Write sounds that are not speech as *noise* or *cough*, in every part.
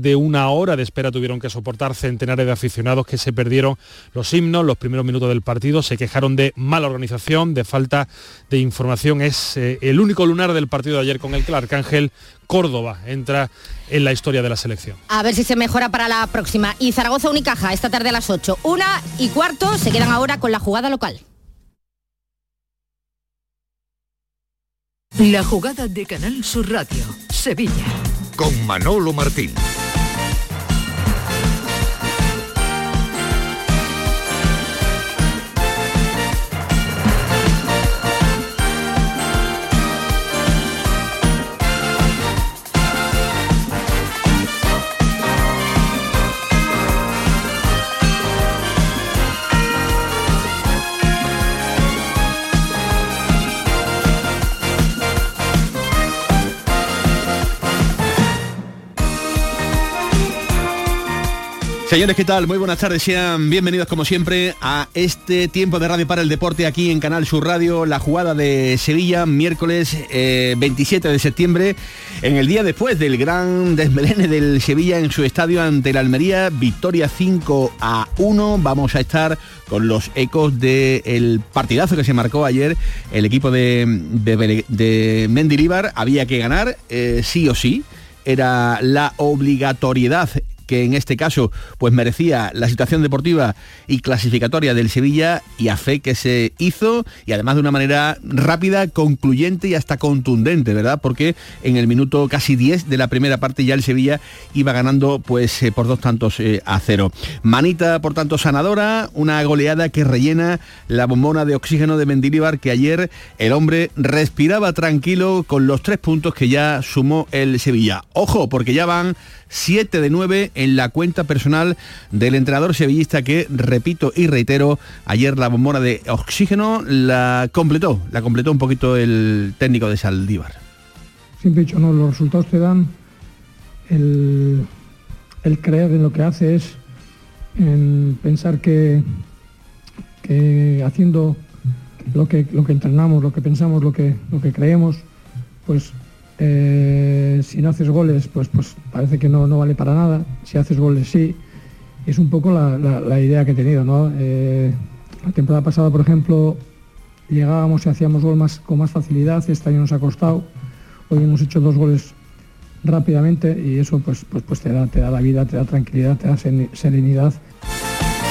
de una hora de espera tuvieron que soportar centenares de aficionados que se perdieron los himnos, los primeros minutos del partido, se quejaron de mala organización, de falta de información. Es eh, el único lunar del partido de ayer con el que el Arcángel Córdoba entra en la historia de la selección. A ver si se mejora para la próxima. Y Zaragoza Unicaja esta tarde a las 8. Una y cuarto se quedan ahora con la jugada local. La jugada de Canal Sur Radio, Sevilla. Con Manolo Martín. Señores, ¿qué tal? Muy buenas tardes. Sean bienvenidos como siempre a este tiempo de Radio para el Deporte aquí en Canal Sur Radio, la jugada de Sevilla, miércoles 27 eh, de septiembre, en el día después del gran desmelene del Sevilla en su estadio ante la Almería, victoria 5 a 1. Vamos a estar con los ecos del partidazo que se marcó ayer el equipo de, de, Mendilibar. Había que ganar, eh, sí o sí era la obligatoriedad que en este caso pues merecía la situación deportiva y clasificatoria del Sevilla y a fe que se hizo y además de una manera rápida, concluyente y hasta contundente, ¿verdad? Porque en el minuto casi 10 de la primera parte ya el Sevilla iba ganando pues eh, por dos tantos eh, a cero. Manita por tanto sanadora, una goleada que rellena la bombona de oxígeno de Mendilibar que ayer el hombre respiraba tranquilo con los tres puntos que ya sumó el Sevilla. Ojo, porque ya van 7 de 9 en la cuenta personal del entrenador sevillista que, repito y reitero, ayer la bombona de oxígeno la completó, la completó un poquito el técnico de Saldívar. Siempre he dicho, no, los resultados te dan el, creer en lo que haces, en pensar que, que haciendo lo que, lo que entrenamos, lo que pensamos, lo que, lo que creemos, pues eh, si no haces goles, pues, pues parece que no, no, vale para nada. Si haces goles, sí. Es un poco la, idea que he tenido. ¿no? Eh, la temporada pasada, por ejemplo, llegábamos y hacíamos gol más, con más facilidad. Este año nos ha costado. Hoy hemos hecho dos goles rápidamente y eso pues, pues, pues te, da, te da la vida, te da tranquilidad, te da serenidad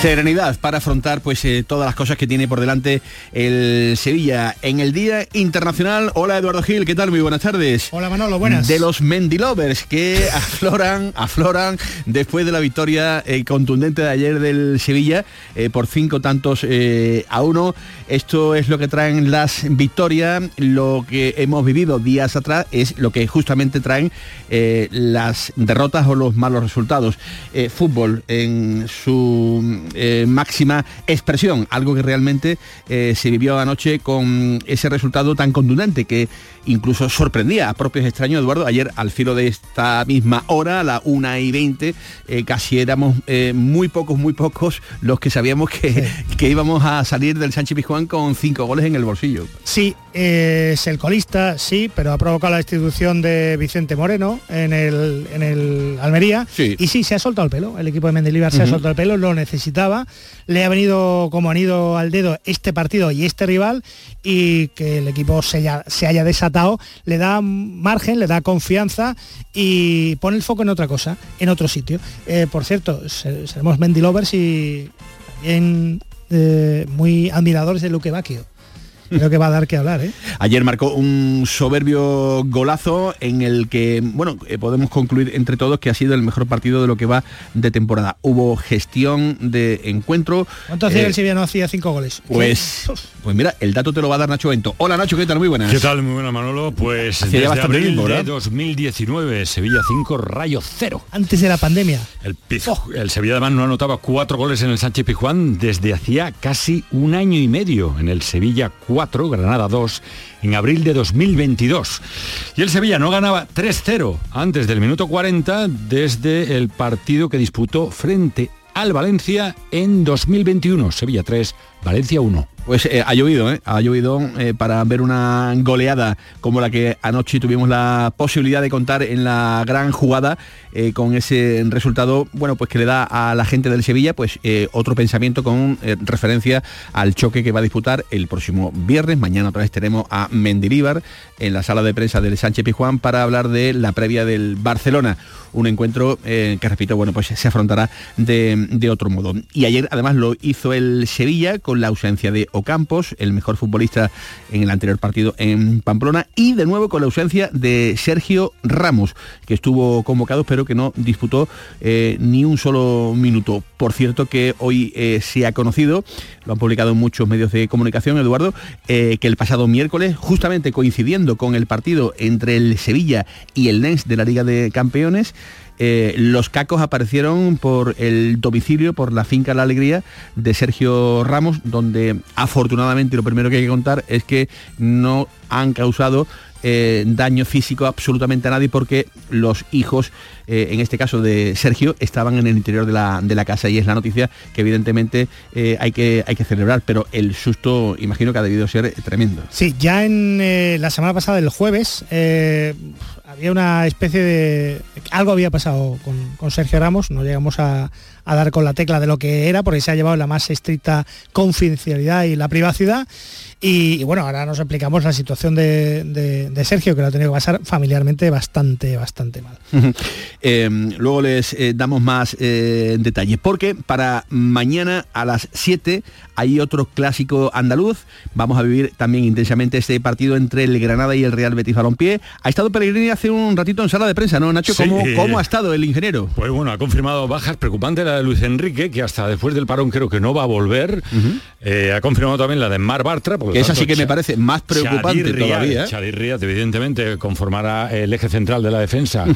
Serenidad para afrontar pues eh, todas las cosas que tiene por delante el Sevilla en el Día Internacional. Hola Eduardo Gil, ¿qué tal? Muy buenas tardes. Hola Manolo, buenas. De los Mendilovers que *laughs* afloran, afloran después de la victoria eh, contundente de ayer del Sevilla eh, por cinco tantos a uno. Esto es lo que traen las victorias, lo que hemos vivido días atrás es lo que justamente traen las derrotas o los malos resultados. fútbol en su eh, máxima expresión, algo que realmente eh, se vivió anoche con ese resultado tan contundente que incluso sorprendía a propios extraños, Eduardo, ayer al filo de esta misma hora, a la 1 y 20, eh, casi éramos muy pocos, muy pocos los que sabíamos que, *laughs* que íbamos a salir del Sánchez Pizjuán con cinco goles en el bolsillo. Sí, es el colista, sí, pero ha provocado la institución de Vicente Moreno en el, en el Almería. Y sí, se ha soltado el pelo, el equipo de Mendilibar se ha soltado el pelo, lo le ha venido como ido al dedo este partido y este rival y que el equipo se haya, desatado, le da margen, le da confianza y pone el foco en otra cosa, en otro sitio. Eh, por cierto, seremos Mendy Lovers y también eh, muy admiradores de Luque Bacchio creo que va a dar que hablar. ¿eh? Ayer marcó un soberbio golazo en el que, bueno, eh, podemos concluir entre todos que ha sido el mejor partido de lo que va de temporada. Hubo gestión de encuentro. ¿Cuánto hacía el Sevilla no hacía cinco goles? Pues, pues mira, el dato te lo va a dar Nacho Bento. Hola Nacho, ¿qué tal? Muy buenas. ¿Qué tal? Muy buena Manolo. Pues desde abril de 2019, Sevilla 5, Rayo 0. Antes de la pandemia. El, el Sevilla además no anotaba cuatro goles en el Sánchez Pijuán desde hacía casi un año y medio. En el Sevilla 4 Granada 2, en abril de 2022. Y el Sevilla no ganaba 3-0 antes del minuto 40 desde el partido que disputó frente al Valencia en 2021. Sevilla 3, Valencia 1. Pues eh, ha llovido, ¿eh? ha llovido eh, para ver una goleada como la que anoche tuvimos la posibilidad de contar en la gran jugada con ese resultado, bueno, pues que le da a la gente del Sevilla pues otro pensamiento con referencia al choque que va a disputar el próximo viernes. Mañana otra vez tenemos a Mendilíbar en la sala de prensa del Sánchez Pijuán para hablar de la previa del Barcelona un encuentro que repito, bueno, pues se afrontará de, de, otro modo. Y ayer además lo hizo el Sevilla la ausencia de Ocampos, el mejor futbolista en el anterior partido en Pamplona, y de nuevo con la ausencia de Sergio Ramos, que estuvo convocado pero que no disputó eh, ni un solo minuto. Por cierto que hoy eh, se ha conocido, lo han publicado en muchos medios de comunicación, Eduardo, eh, que el pasado miércoles, justamente coincidiendo con el partido entre el Sevilla y el Lens de la Liga de Campeones, eh, los cacos aparecieron por el domicilio, por la finca La Alegría de Sergio Ramos, donde afortunadamente lo primero que hay que contar es que no han causado eh, daño físico absolutamente a nadie porque los hijos, eh, en este caso de Sergio, estaban en el interior de la, casa y es la noticia que evidentemente hay, que, hay que celebrar, pero el susto imagino que ha debido ser tremendo. Sí, ya en la semana pasada, el jueves, había una especie de... Algo había pasado con, Sergio Ramos, no llegamos a, dar con la tecla de lo que era, porque se ha llevado la más estricta confidencialidad y la privacidad. Y, bueno, ahora nos explicamos la situación de, Sergio, que lo ha tenido que pasar familiarmente bastante, bastante mal. *laughs* Em, luego les eh, damos más eh, detalles, porque para mañana a las 7 hay otro clásico andaluz. Vamos a vivir también intensamente este partido entre el Granada y el Real Betis Balompié. Ha estado Pellegrini hace un ratito en sala de prensa, ¿no, Nacho? ¿Cómo, ha estado el ingeniero? Pues bueno, ha confirmado bajas preocupantes la de Luis Enrique, que hasta después del parón creo que no va a volver. Eh, ha confirmado también la de Mar Bartra. Que esa sí que me parece más preocupante todavía. ¿eh? evidentemente, conformará el eje central de la defensa. *laughs*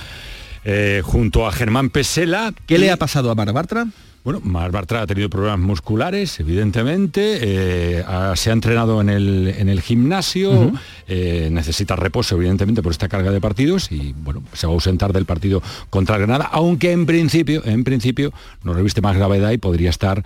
Eh, junto a Germán Pesela. ¿Qué le ha pasado a Mar Bartra? Bueno, Mar Bartra ha tenido problemas musculares, evidentemente, eh, se ha entrenado en el, en el gimnasio, eh, necesita reposo, evidentemente, por esta carga de partidos y, bueno, se va a ausentar del partido contra Granada, aunque en principio, en principio, no reviste más gravedad y podría estar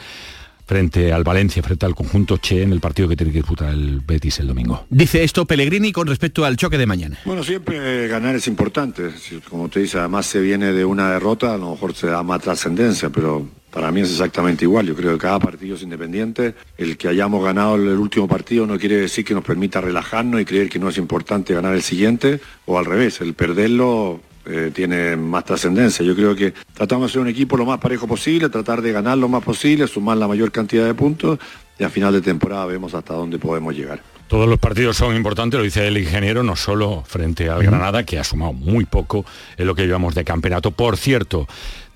frente al Valencia, frente al conjunto Che en el partido que tiene que disputar el Betis el domingo. Dice esto Pellegrini con respecto al choque de mañana. Bueno, siempre ganar es importante. Como te dice, además se viene de una derrota, a lo mejor se da más trascendencia, pero para mí es exactamente igual. Yo creo que cada partido es independiente. El que hayamos ganado el último partido no quiere decir que nos permita relajarnos y creer que no es importante ganar el siguiente, o al revés, el perderlo eh, tiene más trascendencia. Yo creo que tratamos de ser un equipo lo más parejo posible, tratar de ganar lo más posible, sumar la mayor cantidad de puntos y a final de temporada vemos hasta dónde podemos llegar. Todos los partidos son importantes, lo dice el ingeniero, no solo frente al Granada, que ha sumado muy poco en lo que llevamos de campeonato. Por cierto,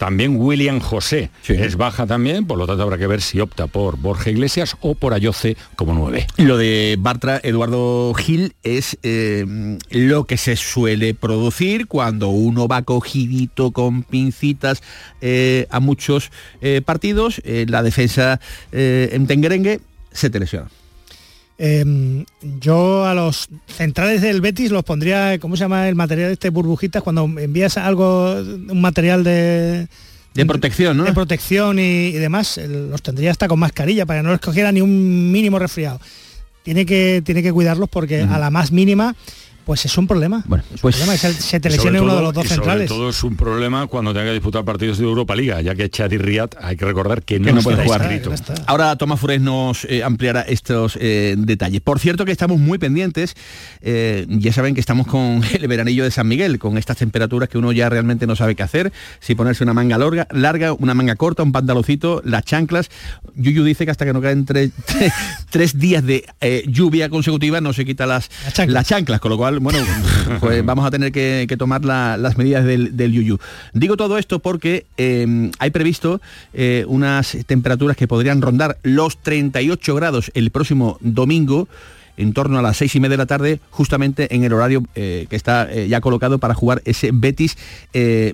también William José es baja también, por lo tanto habrá que ver si opta por Borja Iglesias o por Ayoce como nueve. Lo de Bartra Eduardo Gil es eh, lo que se suele producir cuando uno va cogidito con pincitas eh, a muchos eh, partidos, la defensa en Tengerengue se te lesiona. Em, yo a los centrales del Betis los pondría, ¿cómo se llama el material de este burbujitas? Cuando envías algo, un material de... De protección, ¿no? De protección y, demás, los tendría hasta con mascarilla para que no les cogiera ni un mínimo resfriado. Tiene que, tiene que cuidarlos porque a la más mínima pues es un problema. Bueno, pues se te lesione uno de los dos centrales. todo es un problema cuando tenga que disputar partidos de Europa Liga, ya que Chad y Riyad hay que recordar que no, puede jugar. Ahora Tomás Fures nos eh, ampliará estos eh, detalles. Por cierto que estamos muy pendientes, eh, ya saben que estamos con *laughs* el veranillo de San Miguel, con estas temperaturas que uno ya realmente no sabe qué hacer, si ponerse una manga larga, larga una manga corta, un pantalocito, las chanclas. Yuyu dice que hasta que no caen tres, *laughs* tres, días de lluvia consecutiva no se quita las, las chanclas, con lo cual bueno, pues vamos a tener que, tomar las medidas del, Yuyu. Digo todo esto porque eh, hay previsto eh, unas temperaturas que podrían rondar los 38 grados el próximo domingo en torno a las seis y media de la tarde, justamente en el horario que está ya colocado para jugar ese Betis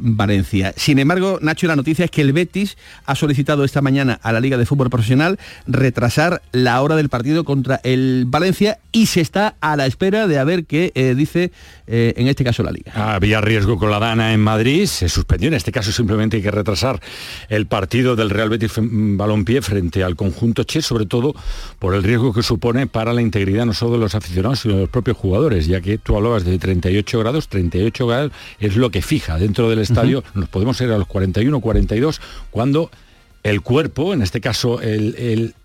Valencia. Sin embargo, Nacho, la noticia es que el Betis ha solicitado esta mañana a la Liga de Fútbol Profesional retrasar la hora del partido contra el Valencia y se está a la espera de a ver qué dice en este caso la Liga. Había riesgo con la Dana en Madrid, se suspendió, en este caso simplemente hay que retrasar el partido del Real Betis Balompié frente al conjunto Che, sobre todo por el riesgo que supone para la integridad no solo de los aficionados, sino de los propios jugadores, ya que tú hablabas de 38 grados, 38 grados es lo que fija dentro del estadio, nos podemos ir a los 41, 42, cuando el cuerpo, en este caso el, el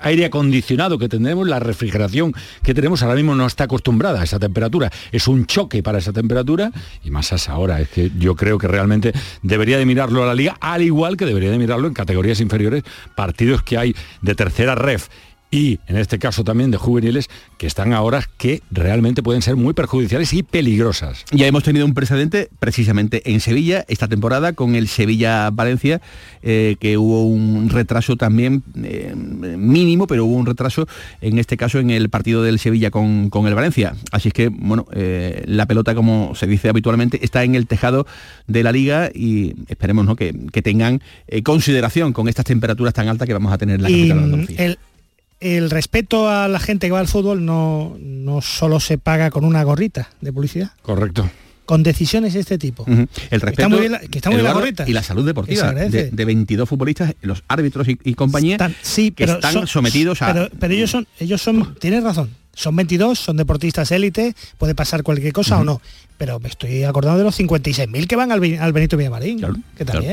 aire acondicionado que tenemos, la refrigeración que tenemos ahora mismo no está acostumbrada a esa temperatura. Es un choque para esa temperatura y más a esa hora. Es que yo creo que realmente debería de mirarlo a la liga, al igual que debería de mirarlo en categorías inferiores, partidos que hay de tercera ref y en este caso también de juveniles que están ahora que realmente pueden ser muy perjudiciales y peligrosas. Ya hemos tenido un precedente precisamente en Sevilla esta temporada con el Sevilla-Valencia, eh, que hubo un retraso también eh, mínimo, pero hubo un retraso en este caso en el partido del Sevilla con, el Valencia. Así es que, bueno, eh, la pelota, como se dice habitualmente, está en el tejado de la liga y esperemos ¿no? que, tengan consideración con estas temperaturas tan altas que vamos a tener en la capital de el respeto a la gente que va al fútbol no, no solo se paga con una gorrita de publicidad. Correcto con decisiones de este tipo. El respeto que está muy bien la gorrita. Y la salud deportiva de, 22 futbolistas, los árbitros y, compañía sí, que están sometidos a... Pero, pero, ellos son, ellos son, tienes razón, son 22, son deportistas élite, puede pasar cualquier cosa o no. Pero me estoy acordando de los 56.000 que van al, Benito Villamarín.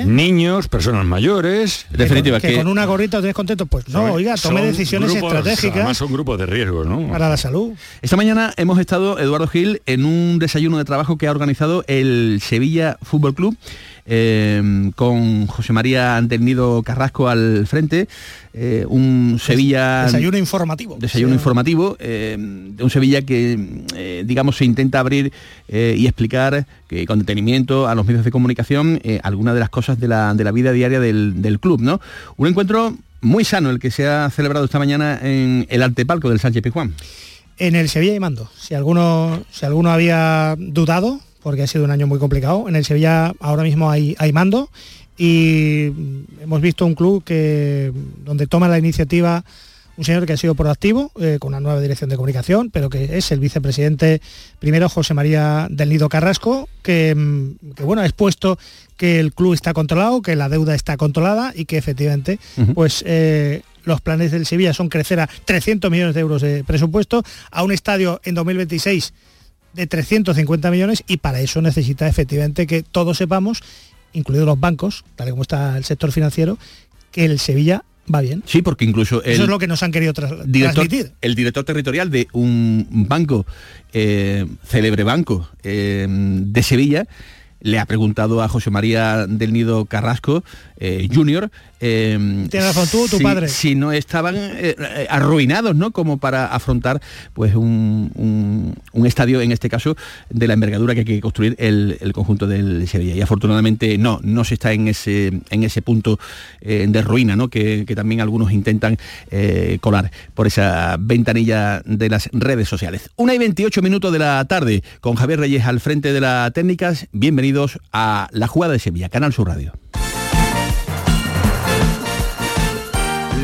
Niños, personas mayores. Definitivamente. Que, con una gorrita os contento. Pues no, oiga, tome decisiones estratégicas. Además son grupos de riesgo, ¿no? Para la salud. Esta mañana hemos estado, Eduardo Gil, en un desayuno de trabajo que ha organizado el Sevilla Fútbol Club Em, con José María Antenido Carrasco al frente, eh, un Sevilla... Desayuno informativo. Desayuno informativo, em, de un Sevilla que, eh, digamos, se intenta abrir eh, y explicar que, con detenimiento a los medios de comunicación algunas de las cosas de la, vida diaria del, club, ¿no? Un encuentro muy sano el que se ha celebrado esta mañana en el Altepalco del Sánchez Pijuán. En el Sevilla y Mando. Si alguno, si alguno había dudado, porque ha sido un año muy complicado. En el Sevilla ahora mismo hay, hay mando y hemos visto un club que donde toma la iniciativa un señor que ha sido proactivo, eh, con una nueva dirección de comunicación, pero que es el vicepresidente primero José María del Nido Carrasco, que, mm, bueno, ha expuesto que el club está controlado, que la deuda está controlada y que efectivamente pues eh, los planes del Sevilla son crecer a 300 millones de euros de presupuesto, a un estadio en 2026 de 350 millones y para eso necesita efectivamente que todos sepamos, incluidos los bancos, tal como está el sector financiero, que el Sevilla va bien. Sí, porque incluso eso es lo que nos han querido transmitir. El director territorial de un banco, eh, célebre banco eh, de Sevilla, le ha preguntado a José María del Nido Carrasco, eh, Junior, eh, Tienes razón tú, tu padre. Si no estaban eh, eh, arruinados, ¿no? Como para afrontar pues un, estadio, en este caso, de la envergadura que hay que construir el, conjunto del Sevilla. Y afortunadamente no, no se está en ese, en ese punto de ruina, ¿no? Que, también algunos intentan colar por esa ventanilla de las redes sociales. Una y 28 minutos de la tarde, con Javier Reyes al frente de la técnicas. Bienvenidos a La Jugada de Sevilla, Canal Sur Radio.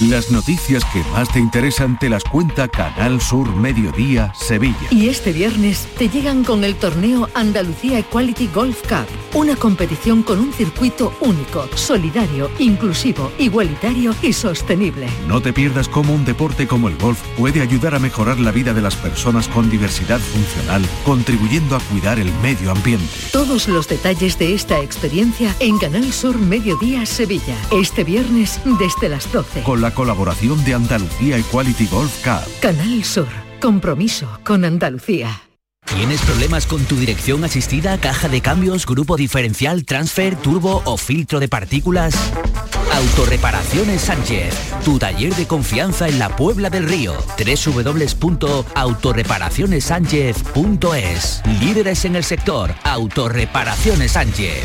Las noticias que más te interesan te las cuenta Canal Sur Mediodía Sevilla. Y este viernes te llegan con el torneo Andalucía Equality Golf Cup, una competición con un circuito único, solidario, inclusivo, igualitario y sostenible. No te pierdas cómo un deporte como el golf puede ayudar a mejorar la vida de las personas con diversidad funcional, contribuyendo a cuidar el medio ambiente. Todos los detalles de esta experiencia en Canal Sur Mediodía Sevilla, este viernes desde las 12. Con la colaboración de Andalucía Equality Golf Cup. Canal Sur, compromiso con Andalucía. ¿Tienes problemas con tu dirección asistida, caja de cambios, grupo diferencial, transfer, turbo o filtro de partículas? Autorreparaciones Sánchez, tu taller de confianza en la Puebla del Río. www.autorreparacionessánchez.es Líderes en el sector, Autorreparaciones Sánchez.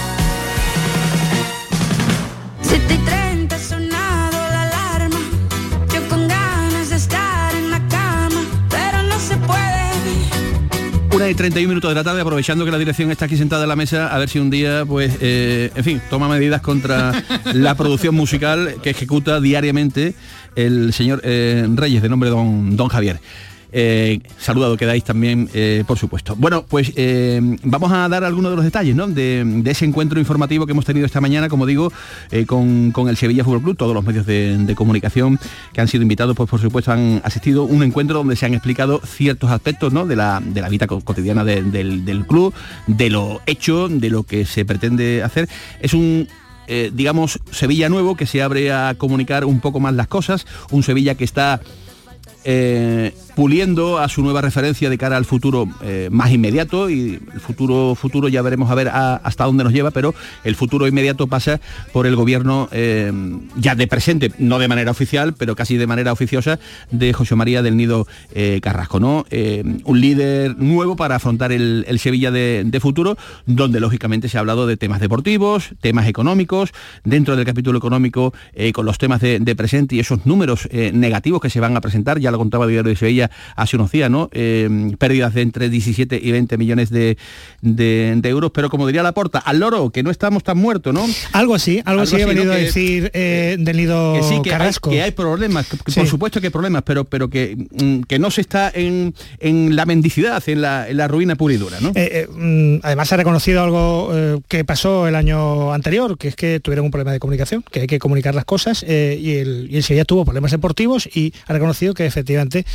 Y 31 minutos de la tarde, aprovechando que la dirección está aquí sentada en la mesa, a ver si un día, pues, eh, en fin, toma medidas contra *laughs* la producción musical que ejecuta diariamente el señor eh, Reyes, de nombre don, don Javier. Eh, saludado quedáis también, eh, por supuesto. Bueno, pues eh, vamos a dar algunos de los detalles de, ese encuentro informativo que hemos tenido esta mañana, como digo, eh, con, el Sevilla Fútbol Club, todos los medios de, comunicación que han sido invitados, pues por supuesto han asistido. Un encuentro donde se han explicado ciertos aspectos de, la, vida co- cotidiana de- del, club, de lo hecho, de lo que se pretende hacer. Es un digamos, Sevilla nuevo que se abre a comunicar un poco más las cosas, un Sevilla que está puliendo a su nueva referencia de cara al futuro eh, más inmediato y el futuro futuro ya veremos a ver hasta dónde nos lleva, pero el futuro inmediato pasa por el gobierno eh, ya de presente, no de manera oficial, pero casi de manera oficiosa, de José María del Nido eh, Carrasco, ¿no? Un líder nuevo para afrontar el, Sevilla de, futuro, donde lógicamente se ha hablado de temas deportivos, temas económicos, dentro del capítulo económico con los temas de, de presente y esos números negativos que se van a presentar, ya lo contaba diario de Sevilla hace unos días, ¿no? Eh, pérdidas de entre 17 y 20 millones de, de- de euros, pero como diría la porta, al loro, que no estamos tan muertos, ¿no? Algo así, algo, así he ¿no? venido a decir eh, del nido que sí, que hay, Carrasco. que hay problemas, que- que Sí. por supuesto que hay problemas, pero, pero que, mm, que no se está en, en la mendicidad, en la, en la ruina pura y dura, ¿no? Eh, eh, mm, además se ha reconocido algo que pasó el año anterior, que es que tuvieron un problema de comunicación, que hay que comunicar las cosas y, el, y el Sevilla tuvo problemas deportivos y ha reconocido que efectivamente,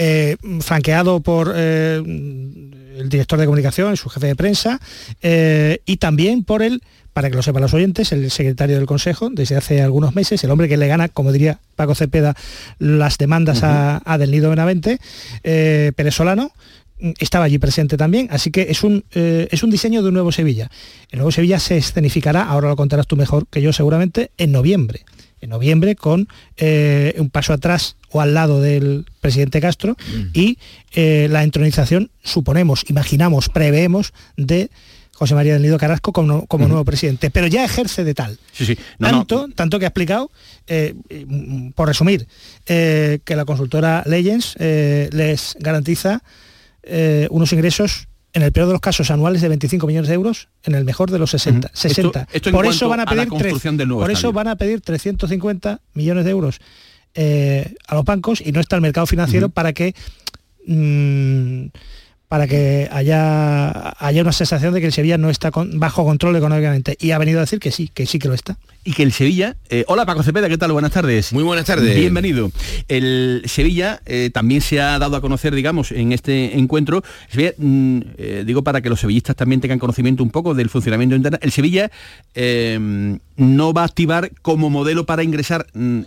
eh, franqueado por eh, el director de comunicación, su jefe de prensa, eh, y también por el para que lo sepan los oyentes, el secretario del Consejo, desde hace algunos meses, el hombre que le gana, como diría Paco Cepeda, las demandas a, a Del Nido Benavente, Pérez Solano, mm, estaba allí presente también, así que es un, eh, es un diseño de un nuevo Sevilla. El nuevo Sevilla se escenificará, ahora lo contarás tú mejor que yo seguramente, en noviembre. En noviembre con eh, un paso atrás o al lado del presidente Castro y eh, la entronización, suponemos, imaginamos, preveemos, de José María del Nido Carrasco como, como nuevo presidente. Pero ya ejerce de tal. Sí, sí. No, no. tanto, tanto que ha explicado, eh, mm, por resumir, que la consultora Legends les garantiza unos ingresos en el peor de los casos anuales de 25 millones de euros, en el mejor de los 60. Ujú. 60. Esto- esto en por eso van a pedir tre- construcción del nuevo por eso van a pedir 350 millones de euros eh, a los bancos y no está el mercado financiero para que mm, para que haya, haya una sensación de que el Sevilla no está con- bajo control económicamente. Y ha venido a decir que sí, que sí que lo está. Y que el Sevilla, eh, hola Paco Cepeda, ¿qué tal? Buenas tardes. Muy buenas tardes. Bienvenido. El Sevilla eh, también se ha dado a conocer, digamos, en este encuentro, Sevilla, mm, eh, digo para que los sevillistas también tengan conocimiento un poco del funcionamiento interno, el Sevilla no va a activar como modelo para ingresar mm,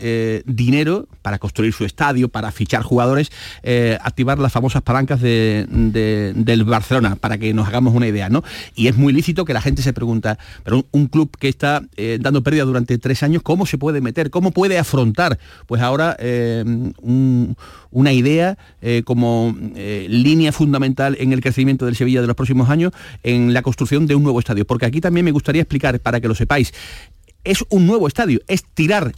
dinero, para construir su estadio, para fichar jugadores, activar las famosas palancas de- de- del Barcelona, para que nos hagamos una idea, ¿no? Y es muy lícito que la gente se pregunta, pero un, un club que está dando pérdida durante tres años, ¿cómo se puede meter? ¿Cómo puede afrontar? Pues ahora eh, un- una idea eh, como eh, línea fundamental en el crecimiento del Sevilla de los próximos años en la construcción de un nuevo estadio. Porque aquí también me gustaría explicar, para que lo sepáis, es un nuevo estadio, es tirar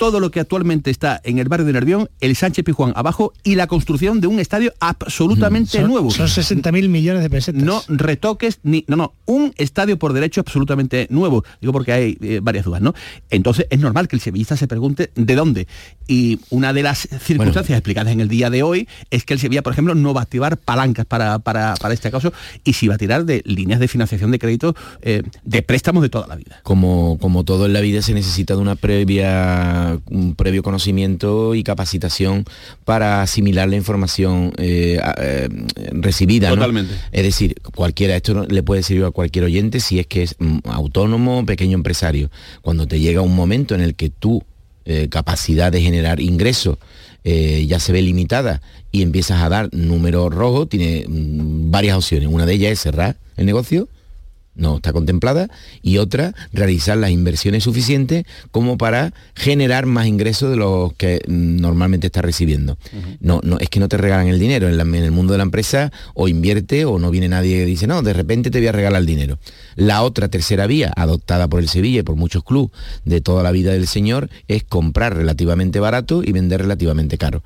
todo lo que actualmente está en el barrio de Nervión, el Sánchez Pijuán abajo y la construcción de un estadio absolutamente Son- nuevo. son 60.000 millones de pesetas. No retoques ni no no, un estadio por derecho absolutamente nuevo. Digo porque hay eh, varias dudas, ¿no? Entonces es normal que el sevillista se pregunte de dónde. Y una de las circunstancias explicadas en el día de hoy es que el Sevilla, por ejemplo, no va a activar palancas para, para, para este caso y si va a tirar de líneas de financiación de crédito eh, de préstamos de toda la vida. Como, como todo en la vida se necesita de una previa, un previo conocimiento y capacitación para asimilar la información eh, eh, recibida. ¿no? Totalmente. Es decir, cualquiera, esto le puede servir a cualquier oyente si es que es mm, autónomo, pequeño empresario. Cuando te llega un momento en el que tu eh, capacidad de generar ingresos eh, ya se ve limitada y empiezas a dar números rojos, tiene mm, varias opciones. Una de ellas es cerrar el negocio no está contemplada y otra realizar las inversiones suficientes como para generar más ingresos de los que normalmente está recibiendo. No, no, es que no te regalan el dinero. En, la- en el mundo de la empresa o invierte o no viene nadie que dice, no, de repente te voy a regalar el dinero. La otra tercera vía, adoptada por el Sevilla y por muchos clubes de toda la vida del señor, es comprar relativamente barato y vender relativamente caro.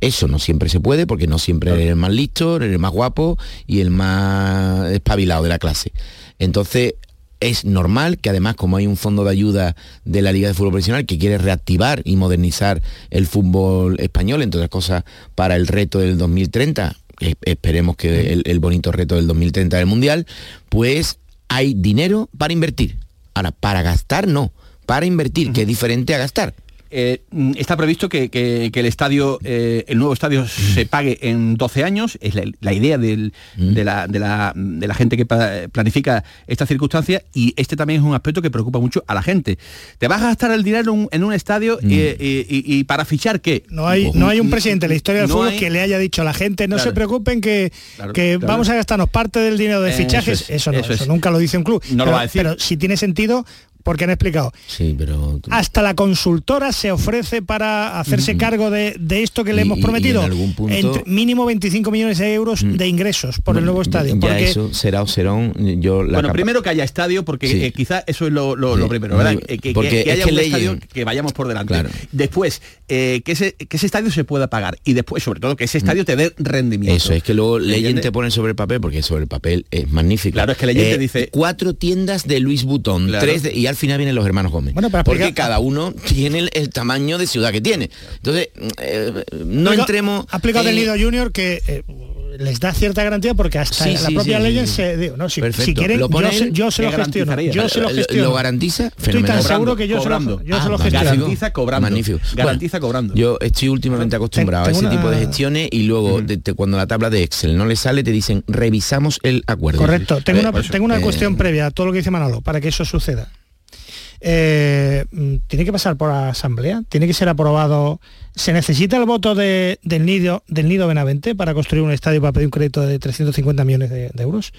Eso no siempre se puede porque no siempre eres el más listo, eres el más guapo y el más espabilado de la clase. Entonces, es normal que además como hay un fondo de ayuda de la Liga de Fútbol Profesional que quiere reactivar y modernizar el fútbol español, entre otras cosas, para el reto del 2030, es- esperemos que el, el bonito reto del 2030 del Mundial, pues hay dinero para invertir. Ahora, para gastar no, para invertir, que es diferente a gastar. Eh, mm, está previsto que, que- que el estadio, eh, el nuevo estadio se pague en 12 años, es la, la idea del- de, la, de la- de la gente que planifica esta circunstancia y este también es un aspecto que preocupa mucho a la gente. ¿Te vas a gastar el dinero en un, en un estadio eh, y, y- y para fichar qué? No hay, no hay un presidente en la historia del No fútbol hay- que le haya dicho a la gente, no Claro. se preocupen que, Claro, que claro. vamos a gastarnos parte del dinero de Eso fichajes. es, eso no, eso eso, es. nunca lo dice un club. No lo va a decir. pero si tiene sentido, porque han explicado. Sí, pero... Hasta la consultora se ofrece para hacerse cargo de, de esto que le Y- hemos prometido. en algún punto- Entre- mínimo 25 millones de euros de ingresos por el nuevo estadio. Ya porque eso será o serón, yo la Bueno, capa- primero que haya estadio, porque Sí. eh, quizá eso es lo, lo- lo Sí. primero, ¿verdad? Eh, que, porque que- que es haya que un leyen. estadio que vayamos por delante. Claro. Después, eh, que, ese, que ese estadio se pueda pagar. Y después, sobre todo, que ese estadio te dé rendimiento. Eso es que luego Leyen te pone sobre el papel, porque sobre el papel es magnífico. Claro, es que Leyen te dice- Cuatro tiendas de Luis Butón, Claro. tres de- y al final vienen los hermanos Gómez. Bueno, porque cada uno tiene el, el tamaño de ciudad que tiene. Entonces, eh, no entremos... Ha aplicado en- el Nido Junior que eh, les da cierta garantía porque hasta Sí, la sí, propia sí, ley se digo, no, si, Perfecto. si quieren, Lo pone yo, se, él, yo se lo gestiono. Yo se lo ¿Lo- gestiono. ¿Lo garantiza? Estoy tan seguro que yo se Cobrando. lo, yo Ah, se lo gestiono. Garantiza cobrando. Magnífico. Garantiza Bueno, cobrando. Yo estoy últimamente acostumbrado a ese una- tipo de gestiones y luego de- de- cuando la tabla de Excel no le sale te dicen revisamos el acuerdo. Correcto. Tengo Eh, una, tengo una eh, cuestión previa a todo lo que dice Manolo para que eso suceda. Eh, mm, tiene que pasar por asamblea, tiene que ser aprobado. ¿Se necesita el voto de- del nido del nido Benavente para construir un estadio para pedir un crédito de 350 millones de, de euros?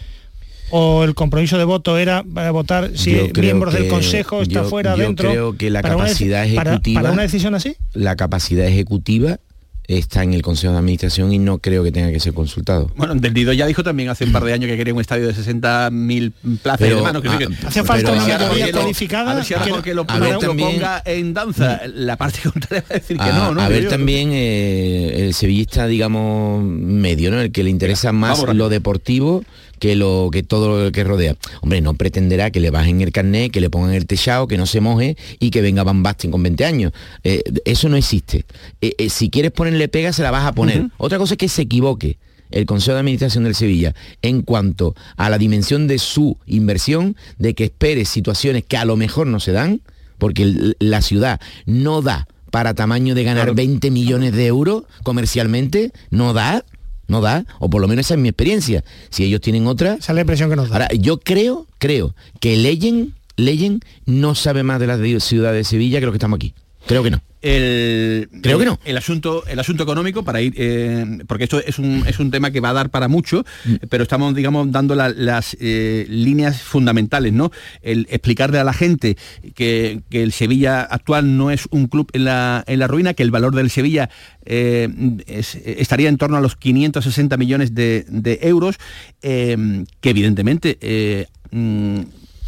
¿O el compromiso de voto era para votar si Yo miembros del Consejo está yo- fuera yo dentro? creo que la una capacidad para- ejecutiva- para una decisión así? la capacidad ejecutiva está en el Consejo de Administración y no creo que tenga que ser consultado. Bueno, Del Nido ya dijo también hace un par de años que quería un estadio de 60.000 plazas Pero, y demás, ¿no? Que sí que- ah, Hace falta una mayoría cualificada. A ver si ahora que- porque lo, también- ponga en danza, la parte *laughs* contraria va a decir que a, no, ¿no? a ver yo. también eh, el sevillista, digamos, medio, ¿no? El que le interesa más lo deportivo que lo que todo lo que rodea. Hombre, no pretenderá que le bajen el carnet, que le pongan el techado, que no se moje y que venga Van Basten con 20 años. Eh, eso no existe. Eh, eh, si quieres ponerle pega, se la vas a poner. Otra cosa es que se equivoque el Consejo de Administración del Sevilla en cuanto a la dimensión de su inversión, de que espere situaciones que a lo mejor no se dan, porque la ciudad no da para tamaño de ganar 20 millones de euros comercialmente, no da, no da, o por lo menos esa es mi experiencia. Si ellos tienen otra... Esa es la impresión que nos da. Ahora, yo creo, creo que Leyen, Leyen no sabe más de la ciudad de Sevilla que los que estamos aquí. Creo que no. El, Creo que no. El asunto, el asunto económico, para ir, eh, porque esto es un, es un tema que va a dar para mucho, pero estamos, digamos, dando la- las eh, líneas fundamentales, ¿no? El explicarle a la gente que, que el Sevilla actual no es un club en la, en la ruina, que el valor del Sevilla eh, es- estaría en torno a los 560 millones de, de euros, que evidentemente mm,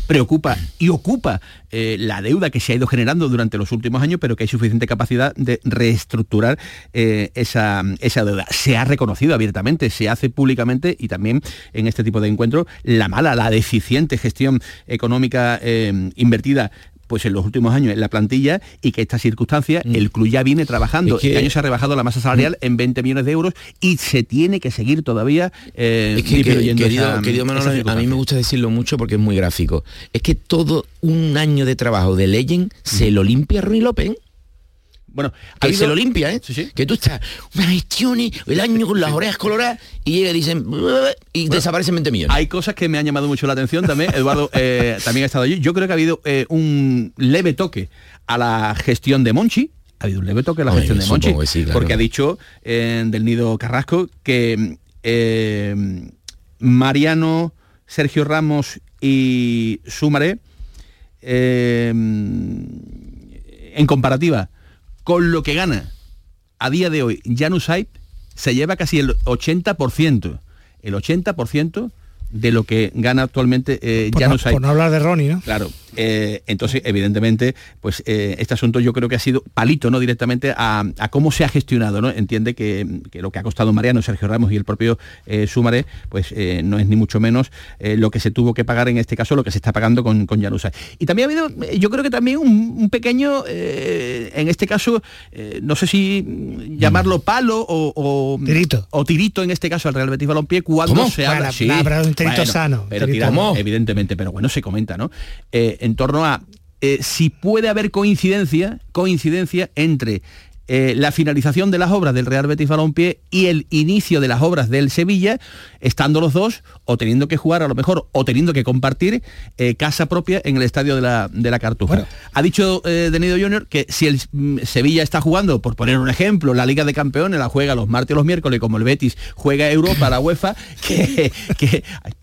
preocupa y ocupa eh, la deuda que se ha ido generando durante los últimos años, pero que hay suficiente capacidad de reestructurar eh, esa, esa deuda. Se ha reconocido abiertamente, se hace públicamente y también en este tipo de encuentros la mala, la deficiente gestión económica eh, invertida pues en los últimos años en la plantilla y que esta circunstancia el club ya viene trabajando. Mm. Es que- Mm. este año se ha rebajado la masa salarial en 20 millones de euros y se tiene que seguir todavía eh, Es que, querido, esa- querido Manolo, a mí me gusta decirlo mucho porque es muy gráfico. Es que todo un año de trabajo de Leyen se lo limpia Rui López. Bueno, que habido- se lo limpia, ¿eh? Que tú estás una gestión el año con las orejas coloradas y llega y dicen y desaparecen 20 millones. Hay cosas que me han llamado mucho la atención también. Eduardo eh, también ha estado allí. Yo creo que ha habido eh, un leve toque a la gestión de Monchi. Ha habido un leve toque a la gestión de Monchi. sí, claro. Porque ha dicho eh, del Nido Carrasco que Mariano, Sergio Ramos y Sumaré, en comparativa con lo que gana a día de hoy Janus Aip, se lleva casi el 80%. El 80% de lo que gana actualmente eh, Por, no, Janus Aip. por no hablar de Ronnie, ¿no? Claro, eh, entonces evidentemente, pues eh, este asunto yo creo que ha sido palito, ¿no? Directamente a, a cómo se ha gestionado, ¿no? Entiende que, que lo que ha costado Mariano, Sergio Ramos y el propio eh, Sumaré, pues eh, no es ni mucho menos lo que se tuvo que pagar en este caso, lo que se está pagando con, con. Y también ha habido, yo creo que también un, un pequeño, en este caso, no sé si mm, llamarlo palo o, o Tirito. o tirito en este caso al Real Betis Balompié cuando ¿Cómo? se habla Bueno, pero un tirito sano, pero tirito. tiramos, evidentemente pero bueno se comenta no Eh, en torno a eh, si puede haber coincidencia coincidencia entre eh, la finalización de las obras del Real Betis Balompié y el inicio de las obras del Sevilla, estando los dos o teniendo que jugar a lo mejor o teniendo que compartir eh, casa propia en el estadio de la, de la Cartuja. Ha dicho eh, Denido Junior que si el mm, Sevilla está jugando, por poner un ejemplo, la Liga de Campeones la juega los martes y los miércoles, como el Betis juega Europa, la UEFA, *laughs* que,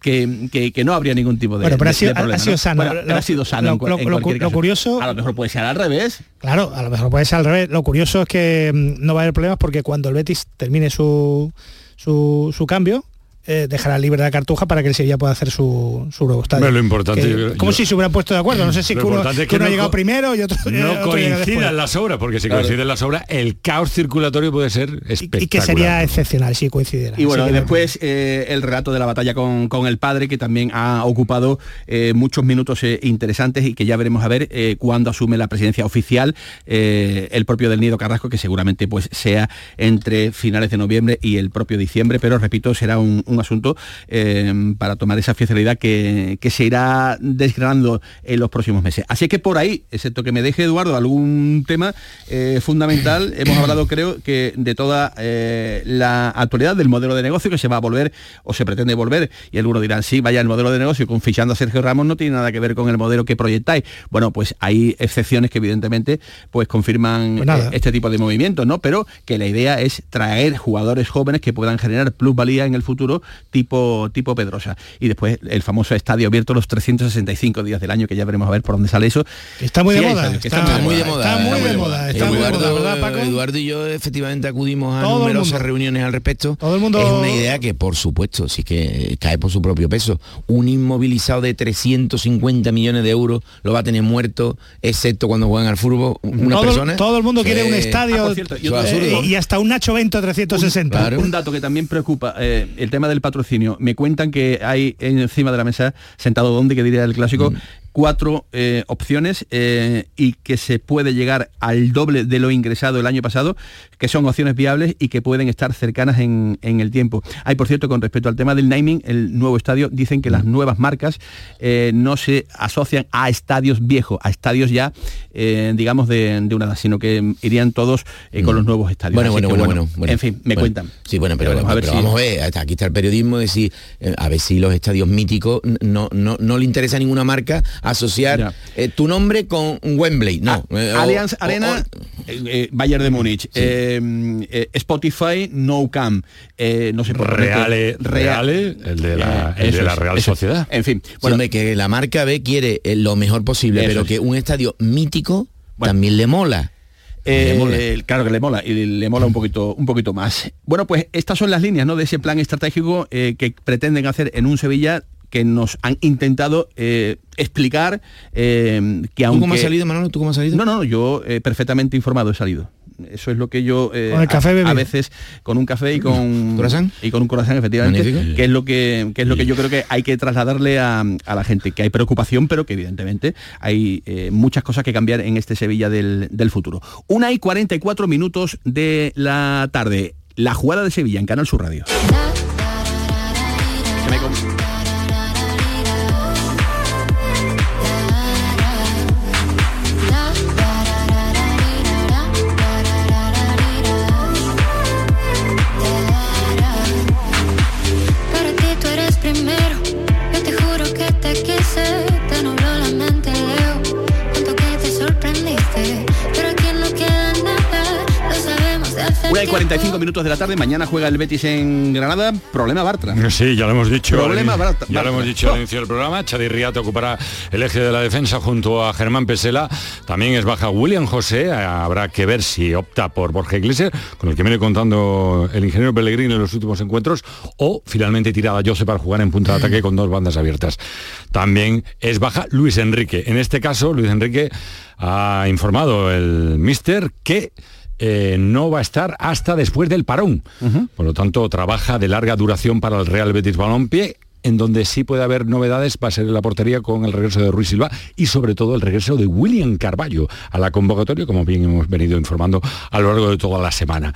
que, que, no habría ningún tipo de, Bueno, pero ha sido, de problema, ha sido ¿no? sano. Bueno, Lo- ha sido sano lo- en, en curioso A lo mejor puede ser al revés. Claro, a lo mejor puede ser al revés. Lo curioso es que mm, no va a haber problemas porque cuando el Betis termine su, su, su cambio, eh, dejará libre la cartuja para que el Sevilla pueda hacer su, su nuevo estadio. Hombre, lo importante, Que- yo- como yo- si se hubieran puesto de acuerdo. No sé si Lo uno, es que ha llegado primero y otro, No otro coincidan las obras, porque si Claro. coinciden las obras, el caos circulatorio puede ser espectacular. Y que sería excepcional si coincidiera. Y bueno, y después eh, el relato de la batalla con, con el padre, que también ha ocupado eh, muchos minutos eh, interesantes y que ya veremos a ver eh, cuándo asume la presidencia oficial eh, el propio del Nido Carrasco, que seguramente pues sea entre finales de noviembre y el propio diciembre, pero repito, será un, un asunto eh, para tomar esa oficialidad que, que se irá desgranando en los próximos meses. Así que por ahí, excepto que me deje Eduardo algún tema eh, fundamental, *coughs* hemos hablado creo que de toda eh, la actualidad del modelo de negocio que se va a volver o se pretende volver y algunos dirán, sí, vaya, el modelo de negocio con fichando a Sergio Ramos no tiene nada que ver con el modelo que proyectáis. Bueno, pues hay excepciones que evidentemente pues confirman Pues eh, este tipo de movimientos, ¿no? Pero que la idea es traer jugadores jóvenes que puedan generar plusvalía en el futuro tipo, tipo Pedrosa. Y después el famoso estadio abierto los 365 días del año, que ya veremos a ver por dónde sale eso. Está muy de Sí, moda, estadio, que está muy de moda. Está muy de moda, está muy de Eduardo, moda, ¿verdad, Paco? Eduardo y yo efectivamente acudimos a Todo numerosas reuniones al respecto. Todo el mundo- Es una idea que, por supuesto, sí que cae por su propio peso. Un inmovilizado de 350 millones de euros lo va a tener muerto, excepto cuando juegan al fútbol una todo, persona. todo el mundo quiere un estadio Ah, cierto, y eh, otro absurdo. y hasta un Nacho Bento 360. Un dato que también preocupa, eh, el tema del patrocinio. Me cuentan que hay encima de la mesa, sentado donde, que diría el clásico, cuatro eh, opciones eh, y que se puede llegar al doble de lo ingresado el año pasado, que son opciones viables y que pueden estar cercanas en, el tiempo. Hay, por cierto, con respecto al tema del naming, el nuevo estadio, dicen que las mm. nuevas marcas eh, no se asocian a estadios viejos, a estadios ya, digamos, de, una edad, sino que irían todos con los mm. nuevos estadios. Bueno, bueno, bueno, bueno, En fin, me cuentan. Sí, bueno, pero, vamos, a ver, vamos a ver, aquí está el periodismo, decir, a ver si los estadios míticos no, no, no le interesa a ninguna marca asociar eh, tu nombre con Wembley, no. Ah, eh, Allianz Arena, eh, Bayern de Múnich, Spotify, No Cam, no sé por Reale, Reale, el de la, de la Real Sociedad. En fin, bueno, que la marca B quiere lo mejor posible, pero que un estadio mítico también le mola. claro que le mola y le mola un poquito un poquito más bueno pues estas son las líneas ¿no? de ese plan estratégico que pretenden hacer en un Sevilla que nos han intentado eh, explicar eh, que aunque... ¿Tú cómo has salido, Manolo? ¿Tú cómo has salido? No, no, yo eh, perfectamente informado he salido. Eso es lo que yo café a, veces con un café y con ¿Corazón? y con un corazón efectivamente que es lo que, es lo que yo creo que hay que trasladarle a, la gente que hay preocupación pero que evidentemente hay muchas cosas que cambiar en este Sevilla del, del futuro una y 44 minutos de la tarde la jugada de Sevilla en Canal Sur Radio 45 minutos de la tarde, mañana juega el Betis en Granada, problema Bartra. Sí, ya lo hemos dicho. Problema Bartra. Ya lo hemos dicho al inicio del programa, Chadi Riata ocupará el eje de la defensa junto a Germán Pesela, también es baja William José, habrá que ver si opta por Borja Iglesias, con el que viene contando el ingeniero Pellegrini en los últimos encuentros, o finalmente tirada Jose para jugar en punta de ataque con dos bandas abiertas. También es baja Luis Enrique. En este caso, Luis Enrique ha informado el mister que eh, no va a estar hasta después del parón. Por lo tanto, trabaja de larga duración para el Real Betis Balompié en donde sí puede haber novedades va a ser en la portería con el regreso de Ruiz Silva y sobre todo el regreso de William Carballo a la convocatoria, como bien hemos venido informando a lo largo de toda la semana.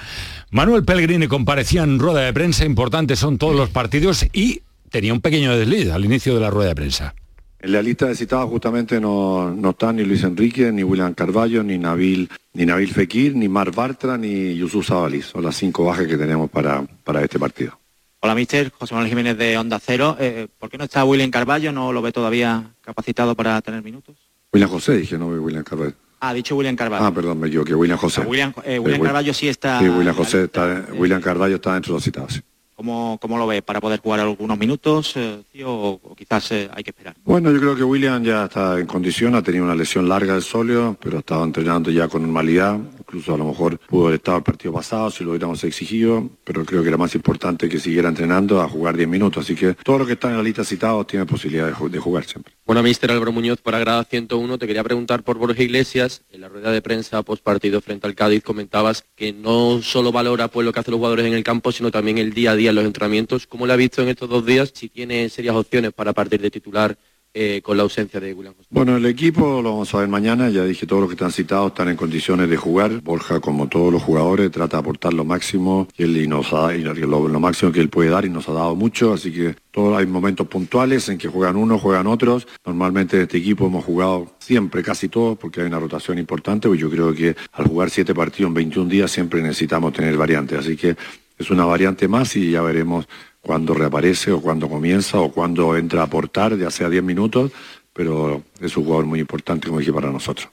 Manuel Pellegrini comparecía en rueda de prensa, importantes son todos los partidos y tenía un pequeño desliz al inicio de la rueda de prensa. En la lista de citados justamente no, no están ni Luis Enrique, ni William Carballo, ni Nabil, ni Nabil Fekir, ni Mar Bartra, ni Yusuf Zabalis. Son las cinco bajas que tenemos para, para este partido. Hola, mister. José Manuel Jiménez de Onda Cero. Eh, ¿Por qué no está William Carballo? ¿No lo ve todavía capacitado para tener minutos? William José, dije, no William Carballo. Ah, dicho William Carballo. Ah, perdón, me equivoqué. William José. William, eh, William eh, Carballo sí está... Sí, William José está... William Carballo está dentro de los citados, ¿Cómo, ¿Cómo, lo ve? ¿Para poder jugar algunos minutos eh, o, quizás eh, hay que esperar? Bueno, yo creo que William ya está en condición, ha tenido una lesión larga del sóleo, pero ha estado entrenando ya con normalidad. Incluso a lo mejor pudo haber estado el partido pasado si lo hubiéramos exigido, pero creo que era más importante que siguiera entrenando a jugar 10 minutos. Así que todo lo que está en la lista citado tiene posibilidad de, jugar siempre. Bueno, mister Álvaro Muñoz, para grada 101, te quería preguntar por Borja Iglesias. En la rueda de prensa post partido frente al Cádiz comentabas que no solo valora pues, lo que hacen los jugadores en el campo, sino también el día a día en los entrenamientos. ¿Cómo lo ha visto en estos dos días? Si tiene serias opciones para partir de titular eh, con la ausencia de William José. Bueno, el equipo lo vamos a ver mañana, ya dije, todos los que están citados están en condiciones de jugar. Borja, como todos los jugadores, trata de aportar lo máximo y, él, nos ha, lo, máximo que él puede dar y nos ha dado mucho, así que todos hay momentos puntuales en que juegan unos, juegan otros. Normalmente en este equipo hemos jugado siempre, casi todos, porque hay una rotación importante, pues yo creo que al jugar siete partidos en 21 días siempre necesitamos tener variantes, así que es una variante más y ya veremos cuando reaparece o cuando comienza o cuando entra a aportar, ya sea 10 minutos, pero es un jugador muy importante, como dije, para nosotros.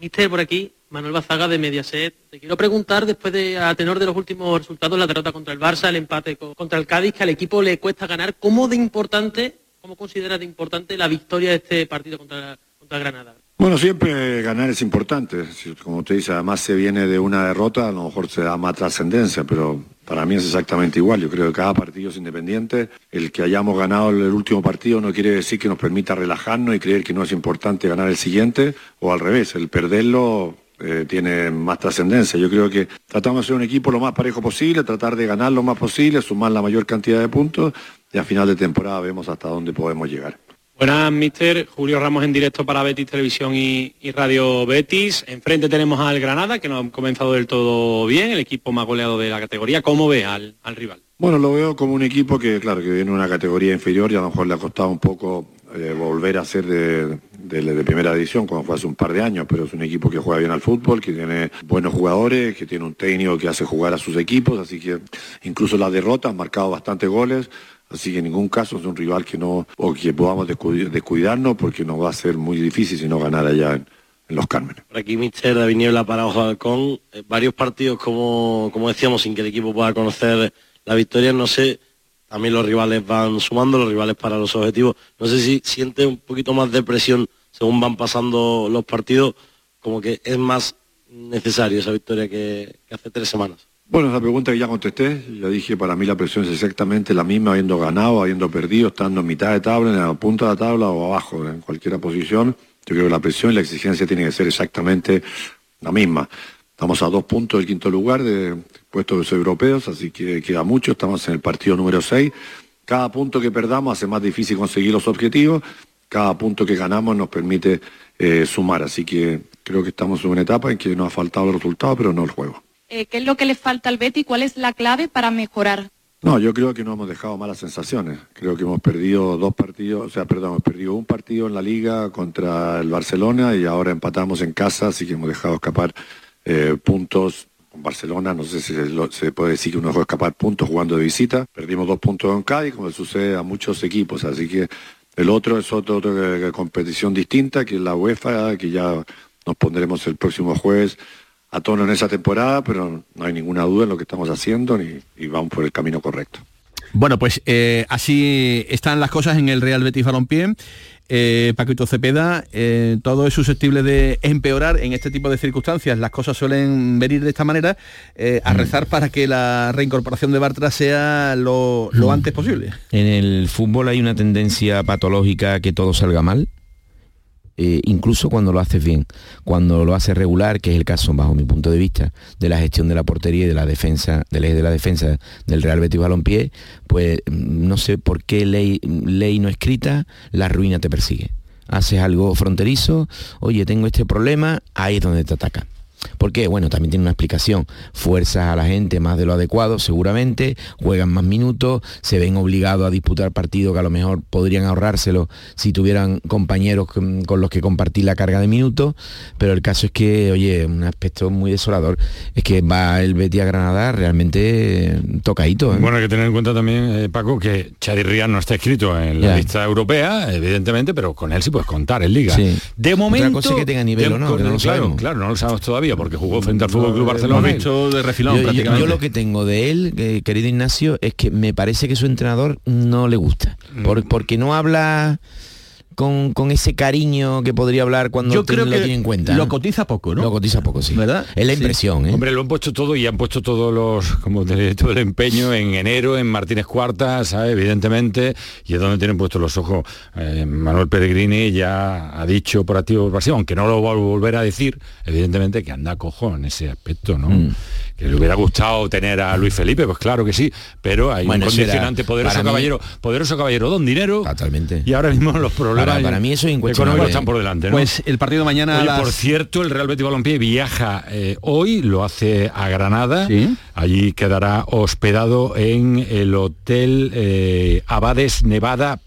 Mister, por aquí, Manuel Bazaga de Mediaset. Te quiero preguntar, después de, a tenor de los últimos resultados, la derrota contra el Barça, el empate contra el Cádiz, que al equipo le cuesta ganar, ¿cómo de importante, cómo considera de importante la victoria de este partido contra, contra Granada? Bueno, siempre ganar es importante. Como usted dice, además se viene de una derrota, a lo mejor se da más trascendencia, pero para mí es exactamente igual. Yo creo que cada partido es independiente. El que hayamos ganado el último partido no quiere decir que nos permita relajarnos y creer que no es importante ganar el siguiente, o al revés, el perderlo eh, tiene más trascendencia. Yo creo que tratamos de ser un equipo lo más parejo posible, tratar de ganar lo más posible, sumar la mayor cantidad de puntos y a final de temporada vemos hasta dónde podemos llegar. Buenas, mister. Julio Ramos en directo para Betis Televisión y, Radio Betis. Enfrente tenemos al Granada, que no ha comenzado del todo bien, el equipo más goleado de la categoría. ¿Cómo ve al, al rival? Bueno, lo veo como un equipo que, claro, que viene de una categoría inferior y a lo mejor le ha costado un poco eh, volver a ser de, de- de primera división, como fue hace un par de años, pero es un equipo que juega bien al fútbol, que tiene buenos jugadores, que tiene un técnico que hace jugar a sus equipos, así que incluso las derrotas han marcado bastantes goles. Así que en ningún caso es un rival que no, o que podamos descu- descuidarnos porque nos va a ser muy difícil si no ganar allá en, Los Cármenes. Por aquí, Mister Niebla para Ojo de Halcón. Eh, varios partidos, como, como decíamos, sin que el equipo pueda conocer la victoria. No sé, también los rivales van sumando, los rivales para los objetivos. No sé si siente un poquito más de presión según van pasando los partidos, como que es más necesario esa victoria que hace tres semanas. Bueno, esa pregunta que ya contesté, ya dije, para mí la presión es exactamente la misma, habiendo ganado, habiendo perdido, estando en mitad de tabla, en la punta de la tabla o abajo, en cualquier posición. Yo creo que la presión y la exigencia tienen que ser exactamente la misma. Estamos a dos puntos del quinto lugar de puestos europeos, así que queda mucho, estamos en el partido número 6. Cada punto que perdamos hace más difícil conseguir los objetivos, cada punto que ganamos nos permite eh, sumar, así que creo que estamos en una etapa en que nos ha faltado el resultado, pero no el juego. Eh, ¿Qué es lo que le falta al Betty? ¿Cuál es la clave para mejorar? No, yo creo que no hemos dejado malas sensaciones. Creo que hemos perdido dos partidos, o sea, perdón, hemos perdido un partido en la liga contra el Barcelona y ahora empatamos en casa, así que hemos dejado escapar eh, puntos con Barcelona. No sé si se, puede decir que uno dejó escapar puntos jugando de visita. Perdimos dos puntos en Cádiz, como sucede a muchos equipos, así que el otro es otro, otra eh, competición distinta, que es la UEFA, que ya nos pondremos el próximo jueves a tono en esa temporada, pero no hay ninguna duda en lo que estamos haciendo ni- y vamos por el camino correcto. Bueno, pues eh, así están las cosas en el Real Betis Balompié. Eh, Paquito Cepeda, eh, todo es susceptible de empeorar en este tipo de circunstancias. Las cosas suelen venir de esta manera, eh, a rezar para que la reincorporación de Bartra sea lo, lo antes posible. En el fútbol hay una tendencia patológica a que todo salga mal, eh, incluso cuando lo haces bien. Cuando lo haces regular, que es el caso, bajo mi punto de vista, de la gestión de la portería y de la defensa, del de la defensa del Real Betis Balompié, pues mm, no sé por qué ley, ley no escrita, la ruina te persigue. Haces algo fronterizo, oye, tengo este problema, ahí es donde te ataca. ¿Por qué? Bueno, también tiene una explicación. Fuerzas a la gente más de lo adecuado, seguramente, juegan más minutos, se ven obligados a disputar partidos que a lo mejor podrían ahorrárselo si tuvieran compañeros con, con los que compartir la carga de minutos, pero el caso es que, oye, un aspecto muy desolador, es que va el Betis a Granada realmente eh, tocadito. ¿eh? Bueno, hay que tener en cuenta también, eh, Paco, que Chadi no está escrito en la Ya. lista europea, evidentemente, pero con él sí puedes contar en Liga. Sí. De Otra momento... cosa es que tenga nivel de- o no, que no lo claro, sabemos. claro, no lo sabemos todavía, porque jugó frente al Fútbol Club Lo Barcelona. visto de refilón Yo- yo- prácticamente. Yo, lo que tengo de él, eh, querido Ignacio, es que me parece que su entrenador no le gusta. Mm. Por- porque no habla con, con ese cariño que podría hablar cuando Yo creo lo que tiene en cuenta. lo cotiza poco, ¿no? Lo cotiza poco, sí. ¿Verdad? Es la Sí. impresión, ¿eh? Hombre, lo han puesto todo y han puesto todos los, como diré, todo el empeño en enero, en Martínez Cuarta, ¿sabes? Evidentemente, y es donde tienen puestos los ojos. Eh, Manuel Pellegrini ya ha dicho por activo por pasivo, aunque no lo va a volver a decir, evidentemente que anda cojo en ese aspecto, ¿no? Mm. Le hubiera gustado tener a Luis Felipe, pues claro que sí, pero hay Bueno, un condicionante poderoso mí- caballero, poderoso caballero, don dinero. Totalmente. Y ahora mismo los problemas Para- para mí eso es económicos están por delante, ¿no? Pues el partido de mañana a Oye, las- por cierto, el Real Betis Balompié viaja eh, hoy, lo hace a Granada. Allí quedará hospedado en el Hotel eh, Abades Nevada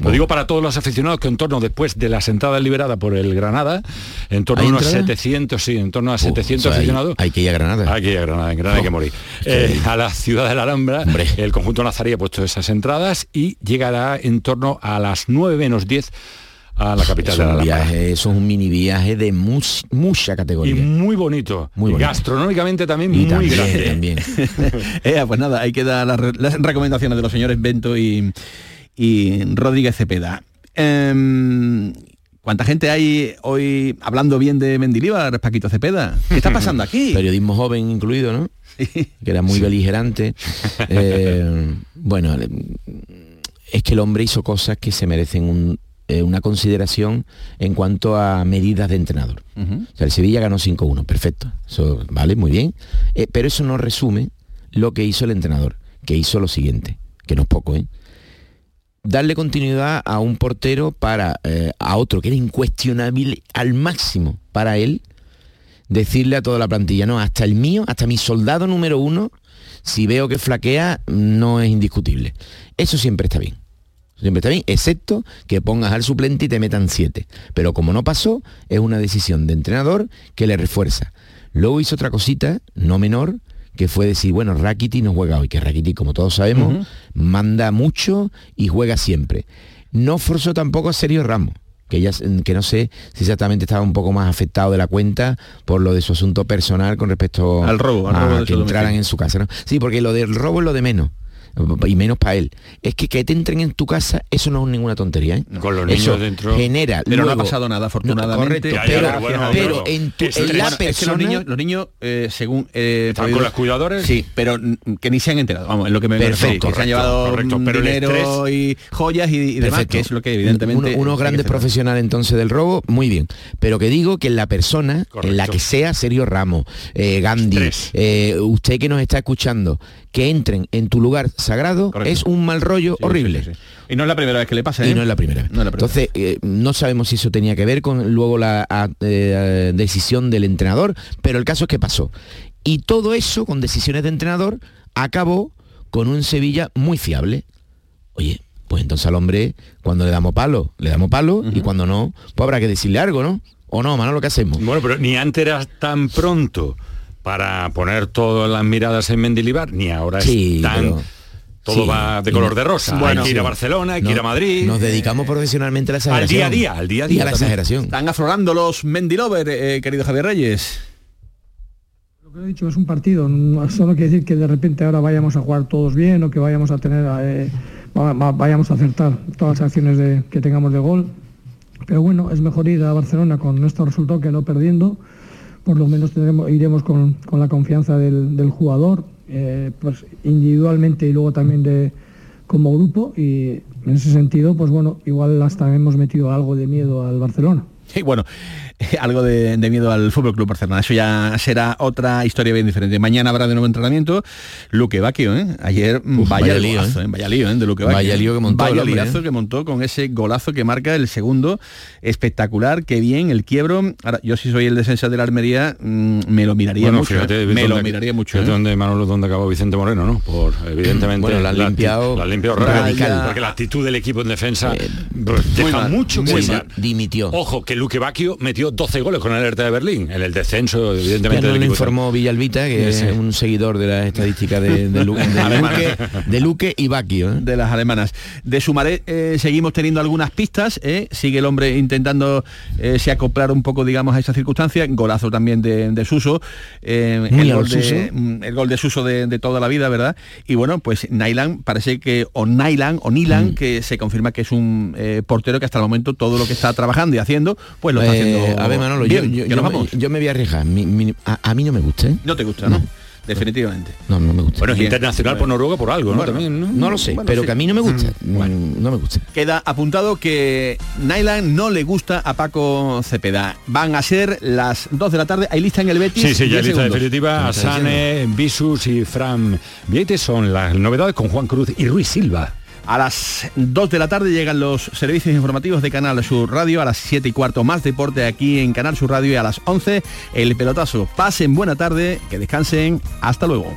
Lo digo para todos los aficionados que en torno después de las entradas liberadas por el Granada, en torno a ¿Hay unos entrada? 700, sí, en torno a 700 o sea, aficionados. hay que ir a Granada. Hay que ir a Granada, en Granada hay que morir. Eh, a la ciudad de la Alhambra, el conjunto nazarí ha puesto esas entradas y llegará en torno a las 9 menos 10 a la capital Eso de la un viaje, eso es un mini viaje de mus- mucha Y categoría. muy bonito. Muy Y bonito. gastronómicamente también Y muy también, grande. también. *laughs* Eh, pues nada, hay que dar las, las recomendaciones de los señores Bento y, y Rodríguez Cepeda. Em, ¿Cuánta gente hay hoy hablando bien de Mendilibar, Paquito Cepeda? ¿Qué está pasando aquí? *laughs* Periodismo joven incluido, ¿no? Que era muy beligerante. *laughs* Eh, bueno, es que el hombre hizo cosas que se merecen un- eh, una consideración en cuanto a medidas de entrenador. O sea, el Sevilla ganó 5-1, perfecto. Eso vale, muy bien. Eh, pero eso no resume lo que hizo el entrenador, que hizo lo siguiente, que no es poco, ¿eh? Darle continuidad a un portero para eh, a otro que era incuestionable al máximo para él, decirle a toda la plantilla, no, hasta el mío, hasta mi soldado número uno, si veo que flaquea, no es indiscutible. Eso siempre está bien. Siempre está bien, excepto que pongas al suplente y te metan siete. Pero como no pasó, es una decisión de entrenador que le refuerza. Luego hizo otra cosita, no menor, que fue decir, bueno, Rakiti no juega hoy, que Rakiti, como todos sabemos, manda mucho y juega siempre. No forzó tampoco a Sergio Ramos, que, ya, que no sé si exactamente estaba un poco más afectado de la cuenta por lo de su asunto personal con respecto al robo, al a robo que entraran en su casa. ¿no? Sí, porque lo del robo es lo de menos y menos para él. Es que que te entren en tu casa, eso no es ninguna tontería. ¿eh? Con los Eso niños dentro. genera. Pero no ha pasado nada, afortunadamente. correcto, pero, bueno, en, tu- en la bueno, es que persona... los niños, los niños eh, según eh, ¿Están podido- con los cuidadores? Sí, pero que ni se han enterado. Vamos, es lo que me Perfecto, se han llevado correcto, pero dinero y joyas y, y demás, que es lo que evidentemente Uno- unos grandes profesionales entonces del robo, muy bien. Pero que digo que en la persona, en la que sea Sergio Ramos, eh, Gandhi, eh, usted que nos está escuchando, que entren en tu lugar sagrado, es un mal rollo horrible. Y no es la primera vez que le pasa, Y ¿eh? no es la primera. Entonces, eh, no sabemos si eso tenía que ver con luego la a- eh, decisión del entrenador, pero el caso es que pasó. Y todo eso, con decisiones de entrenador, acabó con un Sevilla muy fiable. Oye, pues entonces al hombre, cuando le damos palo, le damos palo, y cuando no, pues habrá que decirle algo, ¿no? O no, Manolo, ¿qué hacemos? Bueno, pero ni antes era tan pronto para poner todas las miradas en Mendilibar, ni ahora Sí, es tan... pero- Todo sí. va de color de rosa. Bueno, hay que ir a. Barcelona, hay que No- ir a Madrid. Nos dedicamos profesionalmente a la Al exageración. día a día, al día a Y día. a la también. exageración. Están aflorando los Mendilover, eh, querido Javier Reyes. Lo que he dicho es un partido, eso no quiere decir que de repente ahora vayamos a jugar todos bien o que vayamos a tener, eh, va- va- vayamos a acertar todas las acciones de- que tengamos de gol. Pero bueno, es mejor ir a Barcelona con estos resultados que no perdiendo. Por lo menos tendremos, iremos con, con la confianza del, del jugador, eh, pues individualmente y luego también de, como grupo. Y en ese sentido, pues bueno, igual hasta hemos metido algo de miedo al Barcelona. *laughs* Y bueno, *laughs* algo de, de miedo al Fútbol Club Barcelona. Eso ya será otra historia bien diferente. Mañana habrá de nuevo entrenamiento. Luque Bacchio, ¿eh? Ayer mm, Uf, vaya, vaya lío, golazo, ¿eh? ¿eh? Vaya lío, ¿eh? De Luque Bacchio. Vaya lío que montó Vaya hombre, liazo ¿eh? que montó con ese golazo que marca el segundo. Espectacular, qué bien, el quiebro. Ahora, yo si soy el defensa de la Almería, mm, me lo miraría Bueno, mucho. fíjate, ¿eh? Me lo miraría mucho. ¿eh? dónde Manolo donde acabó Vicente Moreno, ¿no? Por evidentemente Bueno, la han limpiado la han limpiado radical. Porque la actitud del equipo en defensa pues, deja mal, mucho que. Dimitió. Ojo, que Luque Bacchio metió 12 goles con el Alerta de Berlín en el descenso, evidentemente. Ya informó Villalbita, que Sí. es un seguidor de la estadística de, de, Lu- de *laughs* Luque, de Luque y Baquio. ¿eh? de las alemanas. De Sumaré eh, seguimos teniendo algunas pistas, ¿eh? sigue el hombre intentando eh, se acoplar un poco, digamos, a esa circunstancia, golazo también de, de Suso, eh, el, gol lo de, Suso. mm, el gol de Suso de, de toda la vida, ¿verdad? Y bueno, pues Nailan parece que, o Nailan, o Nilan, Mm. que se confirma que es un eh, portero que hasta el momento todo lo que está trabajando y haciendo, pues lo está Eh, haciendo a ver, Manolo, bien, yo, yo- nos me, vamos. yo me voy a arriesgar. Mi- mi- a, a mí no me gusta, ¿eh? No te gusta, ¿no? Definitivamente. No, no me gusta. Bueno, es internacional por Noruega por algo, ¿no? Bueno, También, ¿no? No lo sé, Bueno, pero sí. que a mí no me gusta. Mm, No me gusta. Queda apuntado que Nylan no le gusta a Paco Cepeda. Van a ser las 2 de la tarde. Hay lista en el Betis. Sí, sí, ya 10 lista segundos. definitiva. Asane, Visus y Fran Vietes son las novedades con Juan Cruz y Ruiz Silva. A las 2 de la tarde llegan los servicios informativos de Canal Sur Radio. A las 7 y cuarto más deporte aquí en Canal Sur Radio. Y a las 11 el pelotazo. Pasen buena tarde, que descansen. Hasta luego.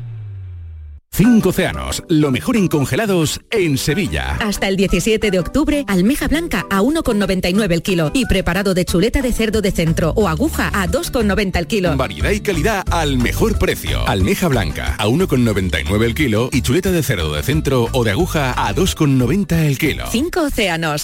Cinco océanos, lo mejor en congelados en Sevilla. Hasta el 17 de octubre, almeja blanca a 1,99 el kilo y preparado de chuleta de cerdo de centro o aguja a 2,90 el kilo. Variedad y calidad al mejor precio. Almeja blanca a 1,99 el kilo y chuleta de cerdo de centro o de aguja a 2,90 el kilo. Cinco océanos.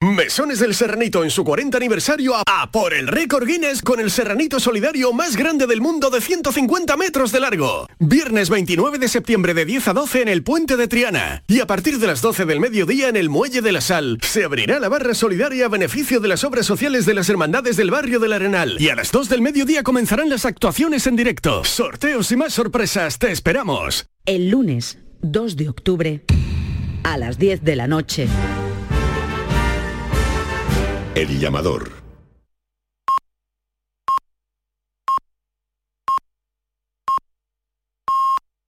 Mesones del Serranito en su 40 aniversario a, por el récord Guinness con el Serranito solidario más grande del mundo de 150 metros de largo. Viernes 29 de septiembre de 10 a 12 en el Puente de Triana. Y a partir de las 12 del mediodía en el Muelle de la Sal se abrirá la barra solidaria a beneficio de las obras sociales de las hermandades del barrio del Arenal. Y a las 2 del mediodía comenzarán las actuaciones en directo. Sorteos y más sorpresas, te esperamos. El lunes 2 de octubre a las 10 de la noche. El llamador.